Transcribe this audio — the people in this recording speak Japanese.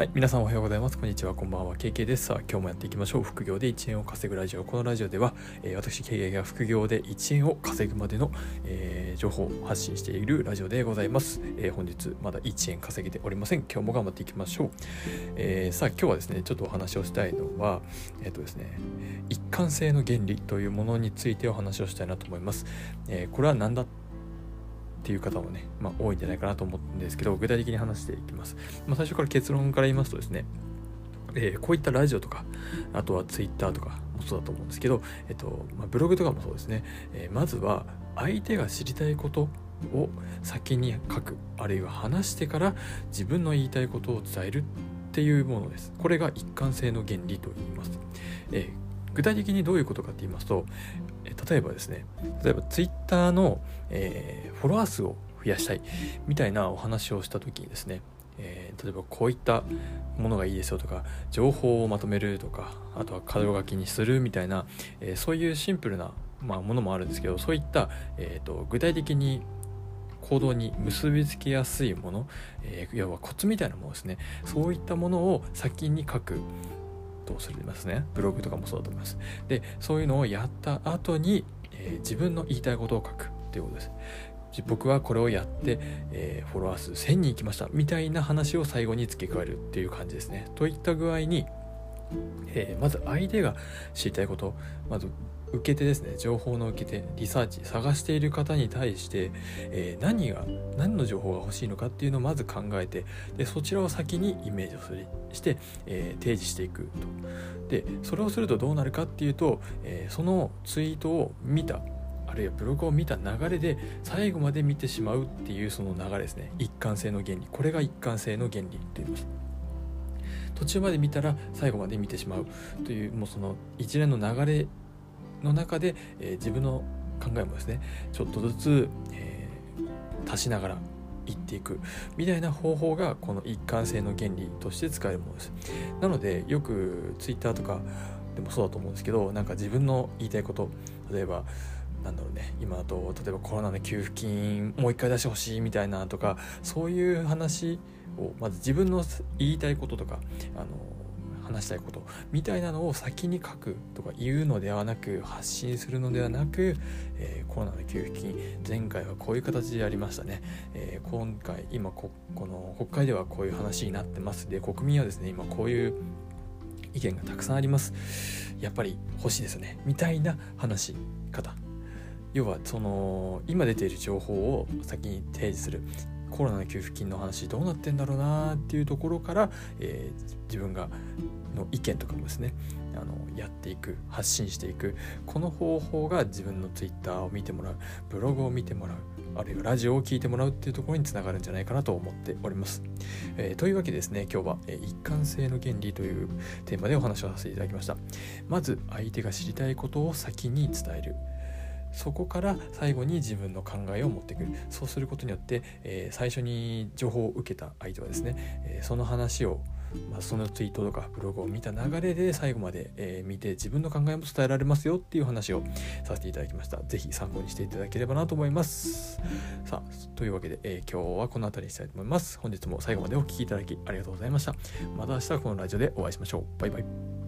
はい、皆さんおはようございます。こんにちは、こんばんは。KK です。さあ、今日もやっていきましょう。副業で1円を稼ぐラジオ。このラジオでは、えー、私、KK が副業で1円を稼ぐまでの、えー、情報を発信しているラジオでございます。えー、本日、まだ1円稼げておりません。今日も頑張っていきましょう。えさあ、今日はですね、ちょっとお話をしたいのは、えっ、とですね、一貫性の原理というものについてお話をしたいなと思います。えこれは何だっっていう方もね、まあ、多いんじゃないかなと思うんですけど具体的に話していきます、まあ、最初から結論から言いますとですねえー、こういったラジオとかあとはツイッターとかもそうだと思うんですけど、えっとまあ、ブログとかもそうですね、えー、まずは相手が知りたいことを先に書くあるいは話してから自分の言いたいことを伝えるっていうものです。これが一貫性の原理と言います、えー、具体的にどういうことかって言いますと、え例えばですね例えばツイッターの、えー、フォロワー数を増やしたいみたいなお話をした時にですね、えー、例えばこういったものがいいですよとか情報をまとめるとかあとは箇条書きにするみたいな、えー、そういうシンプルな、まあ、ものもあるんですけどそういった、えーと、具体的に行動に結びつけやすいもの、えー、要はコツみたいなものですね。そういったものを先に書く。とするますね。ブログとかもそうだと思います。でそういうのをやった後に、えー、自分の言いたいことを書くっていうことです。僕はこれをやって、えー、フォロワー数1000人いきました。みたいな話を最後に付け加えるっていう感じですね。といった具合に、えー、まず相手が知りたいことまず受け手ですね情報の受け手リサーチ探している方に対して、えー、何が何の情報が欲しいのかっていうのをまず考えてでそちらを先にイメージをするして、えー、提示していくと。でそれをするとどうなるかっていうと、えー、そのツイートを見たあるいはブログを見た流れで最後まで見てしまうっていうその流れですね。一貫性の原理。これが一貫性の原理と言います。途中まで見たら最後まで見てしまうというもうその一連の流れの中で、えー、自分の考えもですねちょっとずつ、えー、足しながら言っていくみたいな方法がこの一貫性の原理として使えるものです。なのでよく Twitter とかでもそうだと思うんですけどなんか自分の言いたいこと例えばなんだろうね今だと例えばコロナの給付金もう一回出してほしいみたいなとかそういう話をまず自分の言いたいこととかあの話したいことみたいなのを先に書くとか言うのではなく発信するのではなく、えー、コロナの給付金前回はこういう形でやりましたね、えー、今回今ここの国会ではこういう話になってます。で国民はですね今こういう意見がたくさんあります。やっぱり欲しいですね。みたいな話し方要はその今出ている情報を先に提示する。コロナの給付金の話どうなってんだろうなっていうところから、えー、自分がの意見とかもですねあのやっていく発信していくこの方法が自分の Twitter を見てもらうブログを見てもらうあるいはラジオを聴いてもらうっていうところにつながるんじゃないかなと思っております。えー、というわけでですね今日は、えー、一貫性の原理というテーマでお話をさせていただきました。まず相手が知りたいことを先に伝える。そこから最後に自分の考えを持ってくるそうすることによって、えー、最初に情報を受けた相手はですね、えー、その話をまあ、そのツイートとかブログを見た流れで最後まで、えー、見て自分の考えも伝えられますよっていう話をさせていただきました。是非参考にしていただければなと思います。さあ、というわけで、えー、今日はこの辺りにしたいと思います。本日も最後までお聴きいただきありがとうございました。また明日このラジオでお会いしましょう。バイバイ。